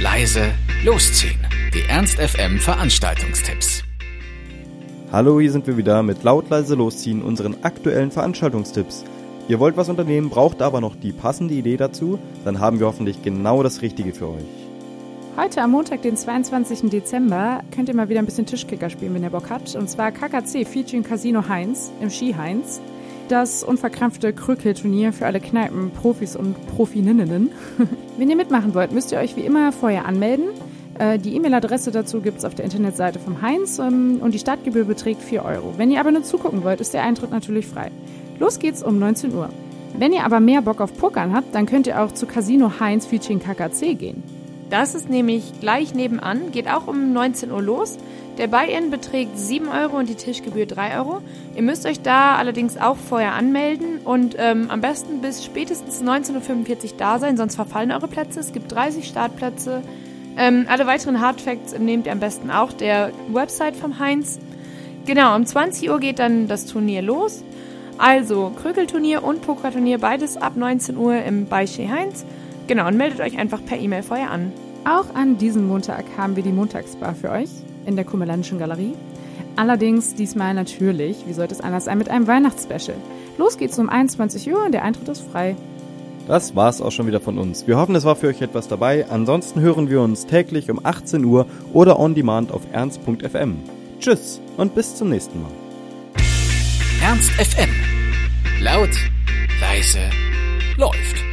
leise, losziehen. Die Ernst FM Veranstaltungstipps. Hallo, hier sind wir wieder mit laut leise losziehen unseren aktuellen Veranstaltungstipps. Ihr wollt was unternehmen, braucht aber noch die passende Idee dazu, dann haben wir hoffentlich genau das Richtige für euch. Heute am Montag, den 22. Dezember, könnt ihr mal wieder ein bisschen Tischkicker spielen, wenn ihr Bock habt. Und zwar KKC featuring Casino Heinz im Ski Heinz. Das unverkrampfte Krükelturnier für alle Kneipen, Profis und Profininnen. wenn ihr mitmachen wollt, müsst ihr euch wie immer vorher anmelden. Äh, die E-Mail-Adresse dazu gibt es auf der Internetseite vom Heinz ähm, und die Startgebühr beträgt 4 Euro. Wenn ihr aber nur zugucken wollt, ist der Eintritt natürlich frei. Los geht's um 19 Uhr. Wenn ihr aber mehr Bock auf Pokern habt, dann könnt ihr auch zu Casino Heinz featuring KKC gehen. Das ist nämlich gleich nebenan, geht auch um 19 Uhr los. Der Buy-in beträgt 7 Euro und die Tischgebühr 3 Euro. Ihr müsst euch da allerdings auch vorher anmelden und ähm, am besten bis spätestens 19.45 Uhr da sein, sonst verfallen eure Plätze. Es gibt 30 Startplätze. Ähm, alle weiteren Hardfacts nehmt ihr am besten auch der Website vom Heinz. Genau, um 20 Uhr geht dann das Turnier los. Also Krükelturnier und Pokerturnier, beides ab 19 Uhr im Beische Heinz. Genau, und meldet euch einfach per E-Mail vorher an. Auch an diesem Montag haben wir die Montagsbar für euch in der Kummelanischen Galerie. Allerdings diesmal natürlich, wie sollte es anders sein, mit einem Weihnachtsspecial. Los geht's um 21 Uhr und der Eintritt ist frei. Das war's auch schon wieder von uns. Wir hoffen, es war für euch etwas dabei. Ansonsten hören wir uns täglich um 18 Uhr oder on demand auf ernst.fm. Tschüss und bis zum nächsten Mal. Ernst FM. Laut, leise, läuft.